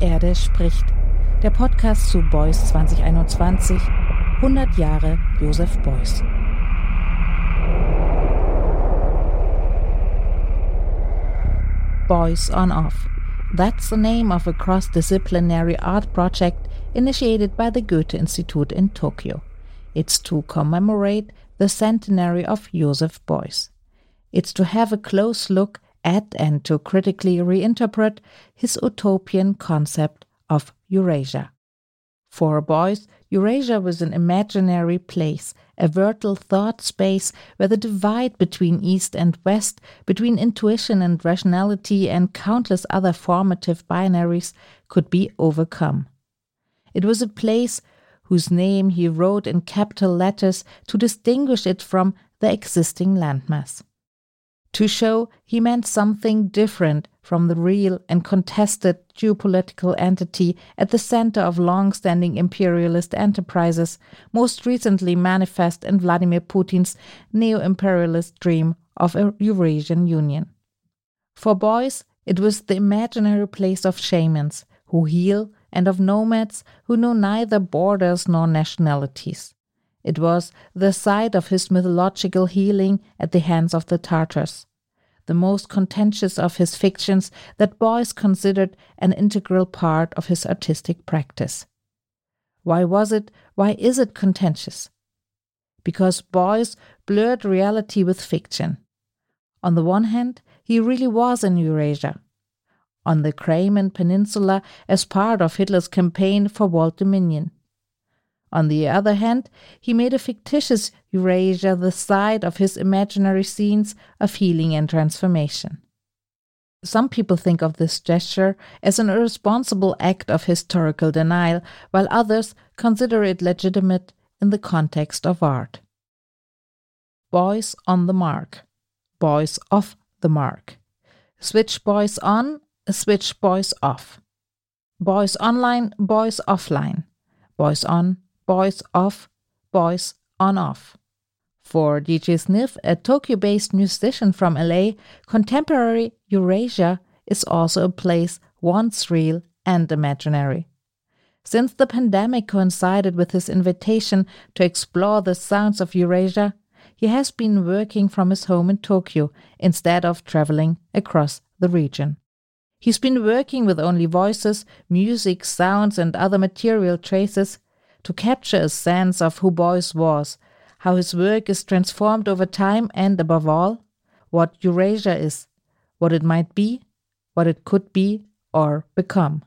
Erde spricht. Der Podcast zu Beuys 2021. 100 Jahre Josef Beuys. Beuys on Off. That's the name of a cross disciplinary art project initiated by the Goethe Institute in Tokyo. It's to commemorate the centenary of Joseph Beuys. It's to have a close look at and to critically reinterpret his utopian concept of Eurasia. For Beuys, Eurasia was an imaginary place, a virtual thought space where the divide between East and West, between intuition and rationality, and countless other formative binaries could be overcome. It was a place whose name he wrote in capital letters to distinguish it from the existing landmass. To show he meant something different from the real and contested geopolitical entity at the center of long standing imperialist enterprises, most recently manifest in Vladimir Putin's neo imperialist dream of a Eurasian Union. For Beuys, it was the imaginary place of shamans who heal and of nomads who know neither borders nor nationalities. It was the site of his mythological healing at the hands of the Tartars, the most contentious of his fictions that Beuys considered an integral part of his artistic practice. Why was it, why is it contentious? Because Beuys blurred reality with fiction. On the one hand, he really was in Eurasia, on the Crimean Peninsula as part of Hitler's campaign for world dominion. On the other hand, he made a fictitious Eurasia the site of his imaginary scenes of healing and transformation. Some people think of this gesture as an irresponsible act of historical denial, while others consider it legitimate in the context of art. Beuys on the mark, Beuys off the mark. Switch Beuys on, switch Beuys off. Beuys online, Beuys offline. Beuys on, Beuys off, Beuys on off. For DJ Sniff, a Tokyo based musician from LA, contemporary Eurasia is also a place once real and imaginary. Since the pandemic coincided with his invitation to explore the sounds of Eurasia, he has been working from his home in Tokyo instead of traveling across the region. He's been working with only voices, music, sounds, and other material traces to capture a sense of who Beuys was, how his work is transformed over time, and above all, what Eurasia is, what it might be, what it could be or become.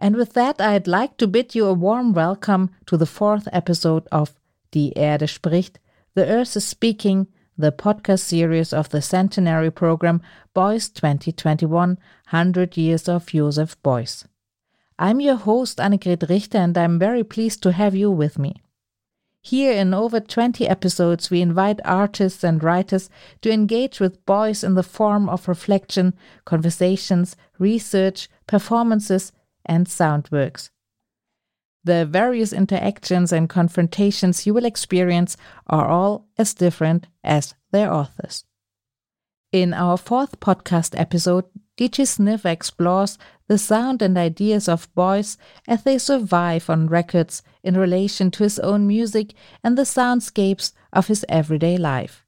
And with that, I'd like to bid you a warm welcome to the fourth episode of Die Erde spricht, The Earth is Speaking, the podcast series of the centenary program Beuys 2021 100 Years of Joseph Beuys. I'm your host, Annegret Richter, and I'm very pleased to have you with me. Here, in over 20 episodes, we invite artists and writers to engage with Beuys in the form of reflection, conversations, research, performances, and sound works. The various interactions and confrontations you will experience are all as different as their authors. In our fourth podcast episode, DJ Sniff explores the sound and ideas of Beuys as they survive on records in relation to his own music and the soundscapes of his everyday life.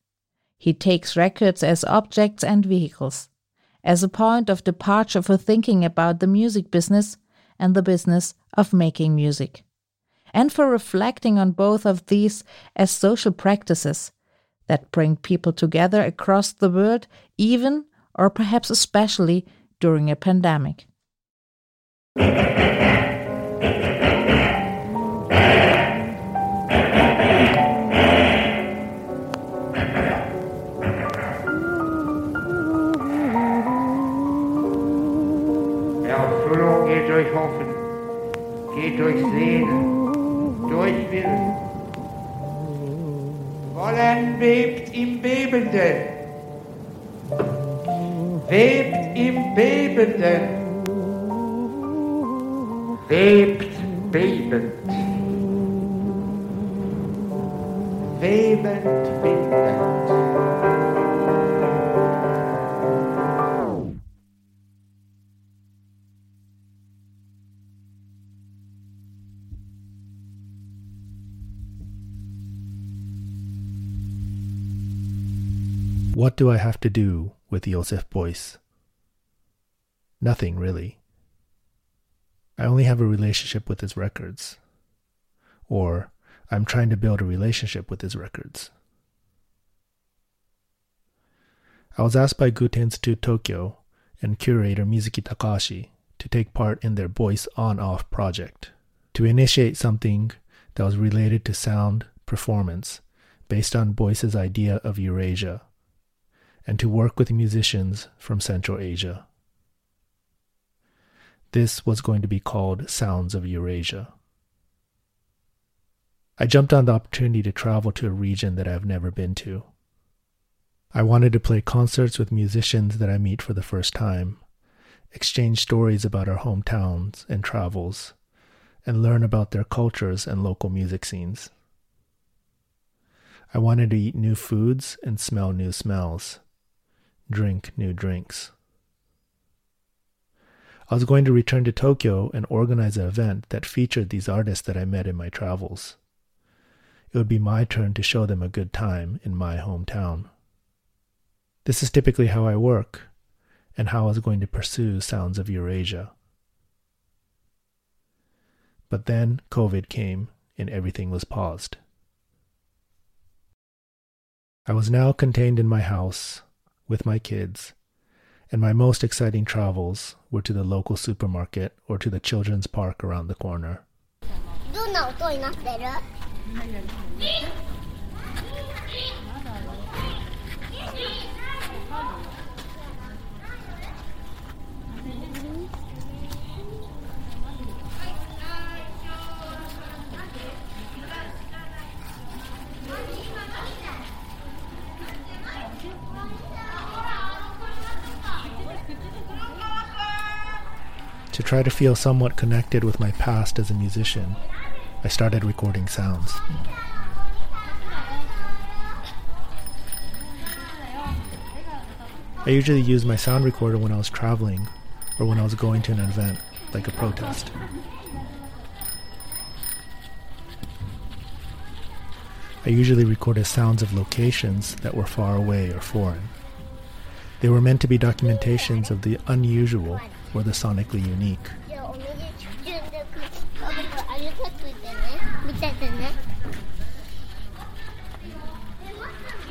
He takes records as objects and vehicles, as a point of departure for thinking about the music business and the business of making music, and for reflecting on both of these as social practices that bring people together across the world, even or perhaps especially during a pandemic. Bebenden, bebt im Bebenden webt, bebend. Webend, bebend. What do I have to do with Joseph Beuys? Nothing really. I only have a relationship with his records. Or, I'm trying to build a relationship with his records. I was asked by Goethe Institute Tokyo and curator Mizuki Takahashi to take part in their Beuys On Off project, to initiate something that was related to sound performance based on Beuys's idea of Eurasia, and to work with musicians from Central Asia. This was going to be called Sounds of Eurasia. I jumped on the opportunity to travel to a region that I've never been to. I wanted to play concerts with musicians that I meet for the first time, exchange stories about our hometowns and travels, and learn about their cultures and local music scenes. I wanted to eat new foods and smell new smells, drink new drinks. I was going to return to Tokyo and organize an event that featured these artists that I met in my travels. It would be my turn to show them a good time in my hometown. This is typically how I work and how I was going to pursue Sounds of Eurasia. But then COVID came and everything was paused. I was now contained in my house with my kids, and my most exciting travels were to the local supermarket or to the children's park around the corner. To try to feel somewhat connected with my past as a musician, I started recording sounds. I usually used my sound recorder when I was traveling or when I was going to an event, like a protest. I usually recorded sounds of locations that were far away or foreign. They were meant to be documentations of the unusual were the sonically unique.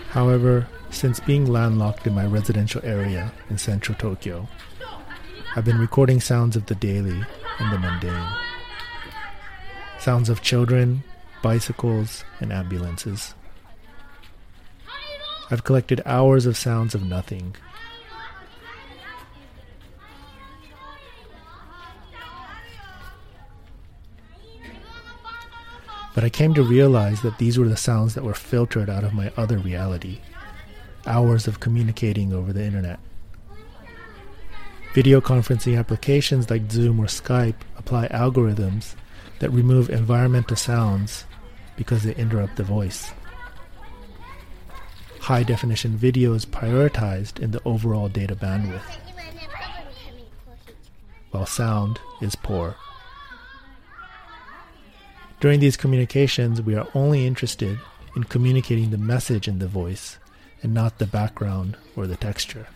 However, since being landlocked in my residential area in central Tokyo, I've been recording sounds of the daily and the mundane. Sounds of children, bicycles, and ambulances. I've collected hours of sounds of nothing But I came to realize that these were the sounds that were filtered out of my other reality hours of communicating over the internet. Video conferencing applications like Zoom or Skype apply algorithms that remove environmental sounds because they interrupt the voice. High definition video is prioritized in the overall data bandwidth, while sound is poor. During these communications, we are only interested in communicating the message in the voice and not the background or the texture.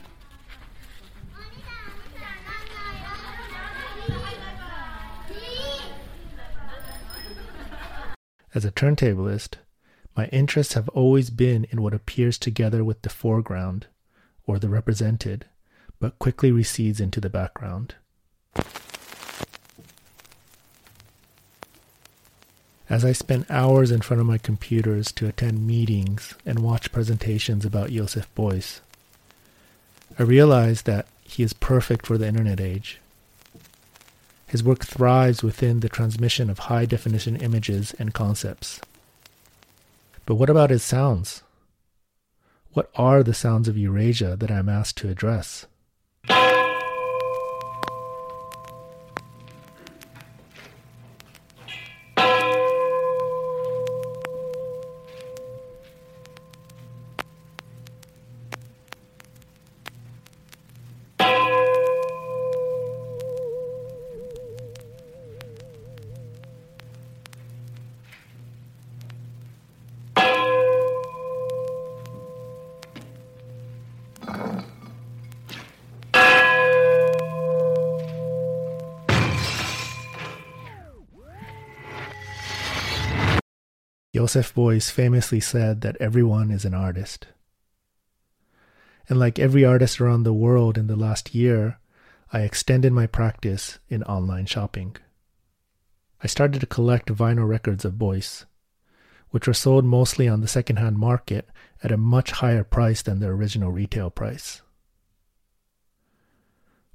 As a turntablist, my interests have always been in what appears together with the foreground or the represented, but quickly recedes into the background. As I spent hours in front of my computers to attend meetings and watch presentations about Joseph Beuys, I realized that he is perfect for the internet age. His work thrives within the transmission of high definition images and concepts. But what about his sounds? What are the sounds of Eurasia that I'm asked to address? Joseph Beuys famously said that everyone is an artist. And like every artist around the world in the last year, I extended my practice in online shopping. I started to collect vinyl records of Beuys, which were sold mostly on the secondhand market at a much higher price than their original retail price.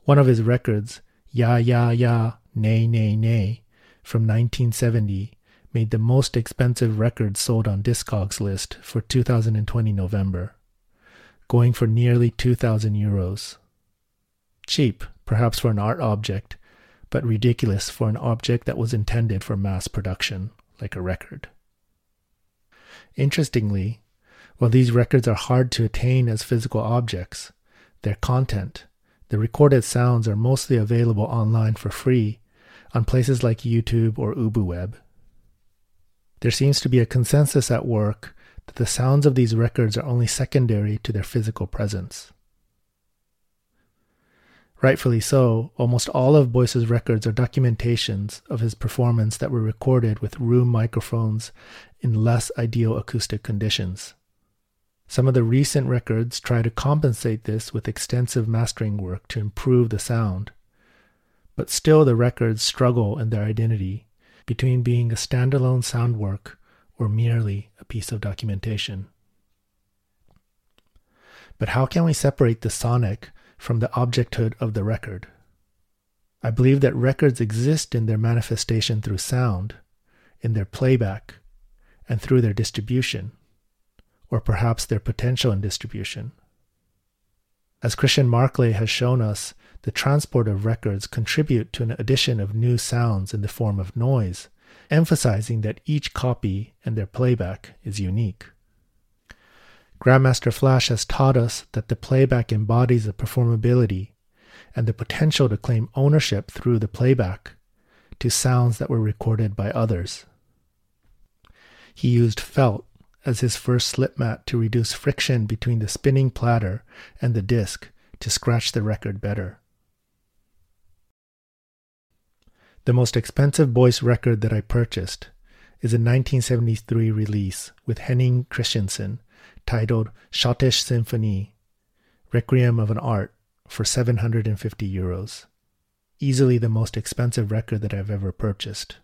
One of his records, Ya Ya Ya, Nay Nay Nay, from 1970, made the most expensive record sold on Discogs list for 2020 November, going for nearly 2,000 euros. Cheap, perhaps for an art object, but ridiculous for an object that was intended for mass production, like a record. Interestingly, while these records are hard to attain as physical objects, their content, the recorded sounds, are mostly available online for free on places like YouTube or UbuWeb. There seems to be a consensus at work that the sounds of these records are only secondary to their physical presence. Rightfully so, almost all of Beuys's records are documentations of his performance that were recorded with room microphones in less ideal acoustic conditions. Some of the recent records try to compensate this with extensive mastering work to improve the sound. But still, the records struggle in their identity between being a standalone sound work or merely a piece of documentation. But how can we separate the sonic from the objecthood of the record? I believe that records exist in their manifestation through sound, in their playback, and through their distribution, or perhaps their potential in distribution. As Christian Marclay has shown us, the transport of records contribute to an addition of new sounds in the form of noise, emphasizing that each copy and their playback is unique. Grandmaster Flash has taught us that the playback embodies the performability and the potential to claim ownership through the playback to sounds that were recorded by others. He used felt as his first slip mat to reduce friction between the spinning platter and the disc to scratch the record better. The most expensive Beuys record that I purchased is a 1973 release with Henning Christiansen titled Schottische Symphony, Requiem of an Art for 750 euros. Easily the most expensive record that I've ever purchased.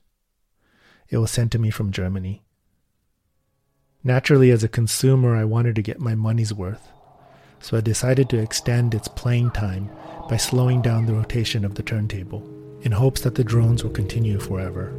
It was sent to me from Germany. Naturally, as a consumer, I wanted to get my money's worth, so I decided to extend its playing time by slowing down the rotation of the turntable in hopes that the drones will continue forever.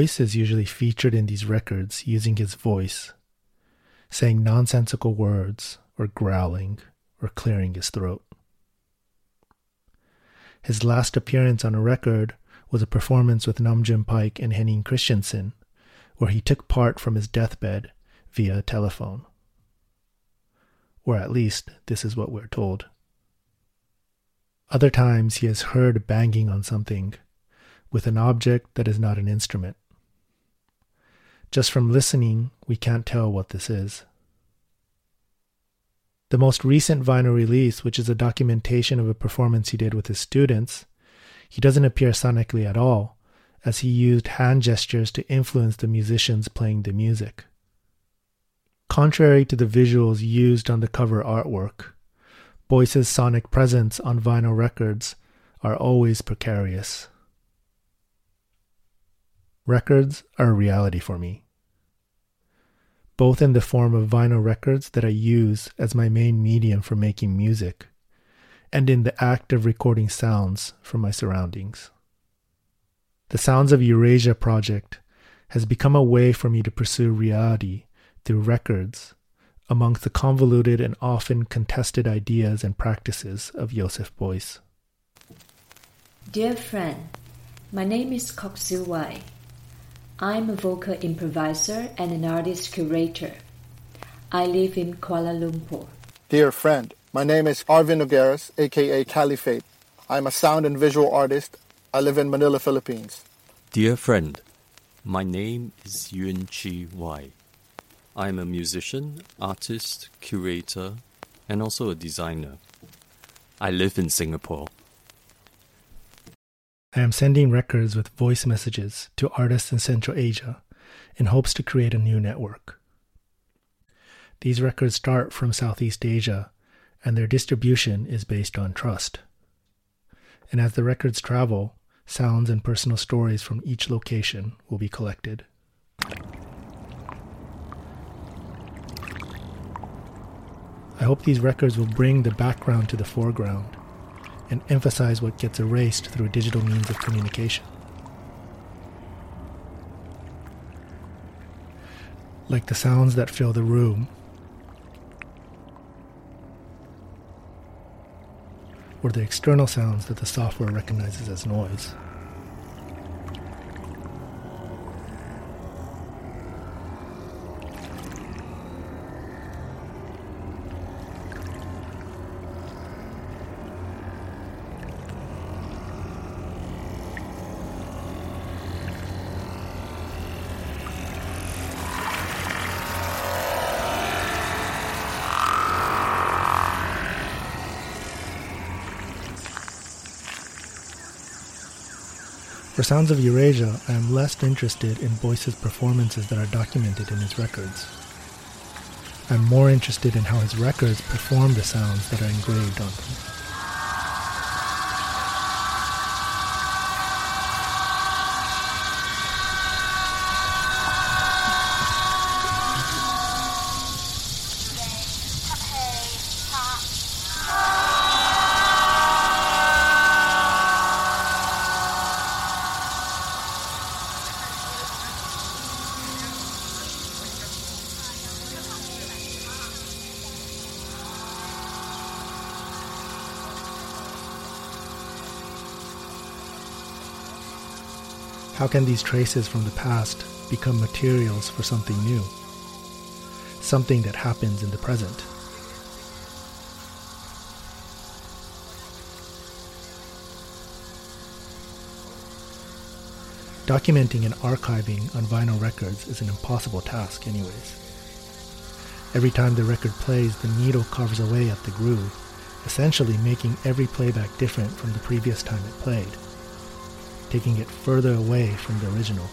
Beuys is usually featured in these records using his voice, saying nonsensical words, or growling, or clearing his throat. His last appearance on a record was a performance with Nam Paik and Henning Christiansen, where he took part from his deathbed via telephone. Or at least, this is what we're told. Other times he is heard banging on something with an object that is not an instrument. Just from listening, we can't tell what this is. The most recent vinyl release, which is a documentation of a performance he did with his students, he doesn't appear sonically at all, as he used hand gestures to influence the musicians playing the music. Contrary to the visuals used on the cover artwork, Beuys's sonic presence on vinyl records are always precarious. Records are a reality for me, both in the form of vinyl records that I use as my main medium for making music, and in the act of recording sounds from my surroundings. The Sounds of Eurasia project has become a way for me to pursue reality through records amongst the convoluted and often contested ideas and practices of Joseph Beuys. Dear friend, my name is Kok Wai. I'm a vocal improviser and an artist curator. I live in Kuala Lumpur. Dear friend, my name is Arvin Nogueras, aka Caliph8. I'm a sound and visual artist. I live in Manila, Philippines. Dear friend, my name is Yuen Chee Wai. I'm a musician, artist, curator, and also a designer. I live in Singapore. I am sending records with voice messages to artists in Central Asia in hopes to create a new network. These records start from Southeast Asia, and their distribution is based on trust. And as the records travel, sounds and personal stories from each location will be collected. I hope these records will bring the background to the foreground and emphasize what gets erased through digital means of communication. Like the sounds that fill the room, or the external sounds that the software recognizes as noise. For Sounds of Eurasia, I am less interested in Beuys's performances that are documented in his records. I'm more interested in how his records perform the sounds that are engraved on them. Can these traces from the past become materials for something new? Something that happens in the present. Documenting and archiving on vinyl records is an impossible task, anyways. Every time the record plays, the needle carves away at the groove, essentially making every playback different from the previous time it played taking it further away from the original.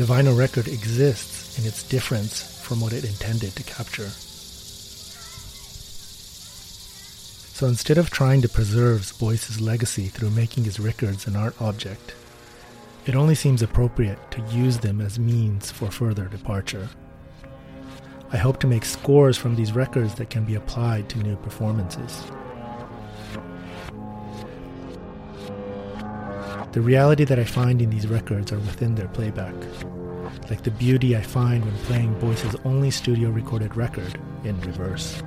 The vinyl record exists in its difference from what it intended to capture. So instead of trying to preserve Beuys's legacy through making his records an art object, it only seems appropriate to use them as means for further departure. I hope to make scores from these records that can be applied to new performances. The reality that I find in these records are within their playback, like the beauty I find when playing Beuys's only studio recorded record in reverse.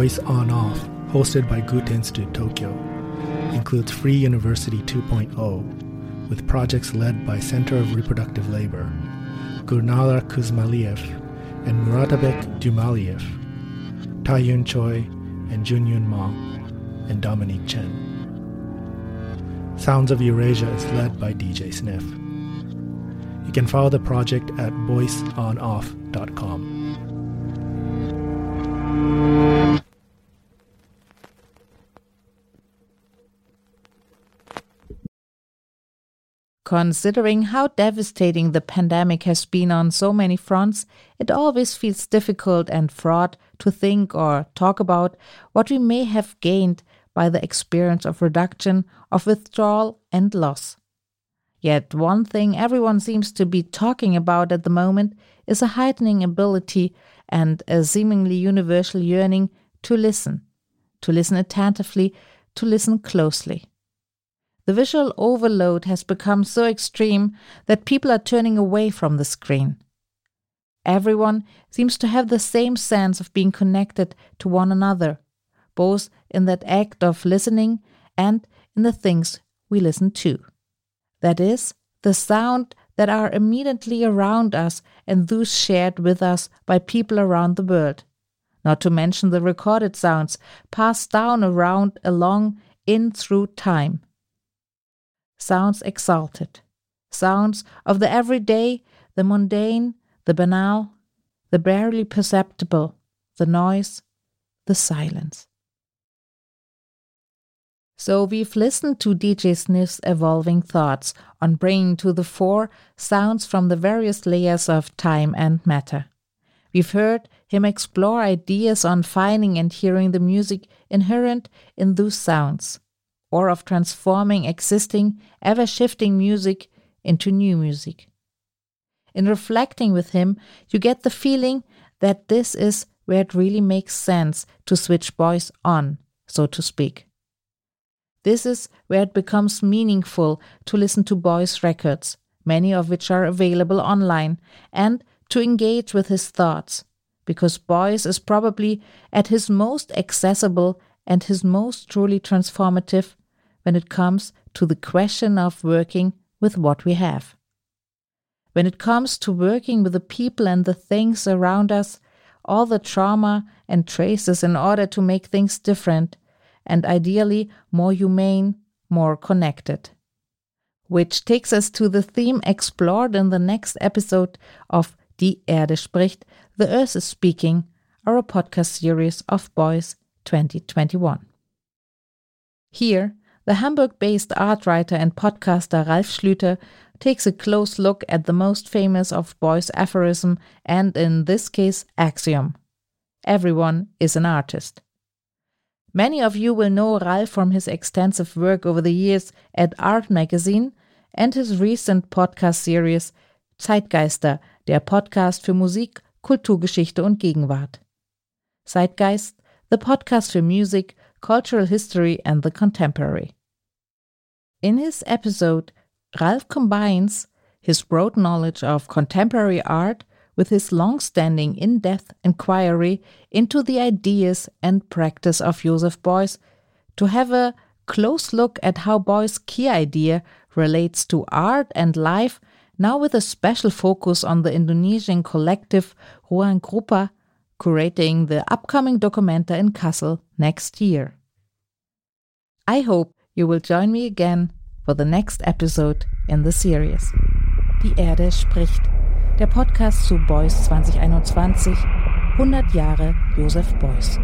Beuys On Off, hosted by Goethe Institute Tokyo, includes Free University 2.0, with projects led by Center of Reproductive Labor, Gulnara Kasmalieva, and Muratbek Djumaliev, Taeyoon Choi, and Junyun Ma, and Dominique Chen. Sounds of Eurasia is led by DJ Sniff. You can follow the project at beuysonoff.com. Considering how devastating the pandemic has been on so many fronts, it always feels difficult and fraught to think or talk about what we may have gained by the experience of reduction, of withdrawal, and loss. Yet, one thing everyone seems to be talking about at the moment is a heightening ability and a seemingly universal yearning to listen, to listen attentively, to listen closely. The visual overload has become so extreme that people are turning away from the screen. Everyone seems to have the same sense of being connected to one another, both in that act of listening and in the things we listen to. That is, the sound that are immediately around us and those shared with us by people around the world. Not to mention the recorded sounds passed down around along in through time. Sounds exalted. Sounds of the everyday, the mundane, the banal, the barely perceptible, the noise, the silence. So we've listened to DJ Sniff's evolving thoughts on bringing to the fore sounds from the various layers of time and matter. We've heard him explore ideas on finding and hearing the music inherent in those sounds, or of transforming existing, ever shifting music into new music. In reflecting with him, you get the feeling that this is where it really makes sense to switch Beuys on, so to speak. This is where it becomes meaningful to listen to Beuys records, many of which are available online, and to engage with his thoughts, because Beuys is probably at his most accessible and his most truly transformative when it comes to the question of working with what we have. When it comes to working with the people and the things around us, all the trauma and traces in order to make things different, and ideally more humane, more connected. Which takes us to the theme explored in the next episode of Die Erde spricht, The Earth is Speaking, our podcast series of Beuys 2021. Here, the Hamburg based art writer and podcaster Ralf Schlüter takes a close look at the most famous of Beuys aphorism and, in this case, axiom Everyone is an artist. Many of you will know Ralf from his extensive work over the years at Art Magazine and his recent podcast series Zeitgeister, der Podcast für Musik, Kulturgeschichte und Gegenwart. Zeitgeist, the podcast for music, cultural history, and the contemporary. In his episode, Ralf combines his broad knowledge of contemporary art with his long-standing in-depth inquiry into the ideas and practice of Joseph Beuys to have a close look at how Beuys' key idea relates to art and life, now with a special focus on the Indonesian collective ruangrupa, curating the upcoming Documenta in Kassel next year. I hope you will join me again for the next episode in the series. Die Erde spricht. der Podcast zu Beuys 2021, 100 Jahre Josef Beuys.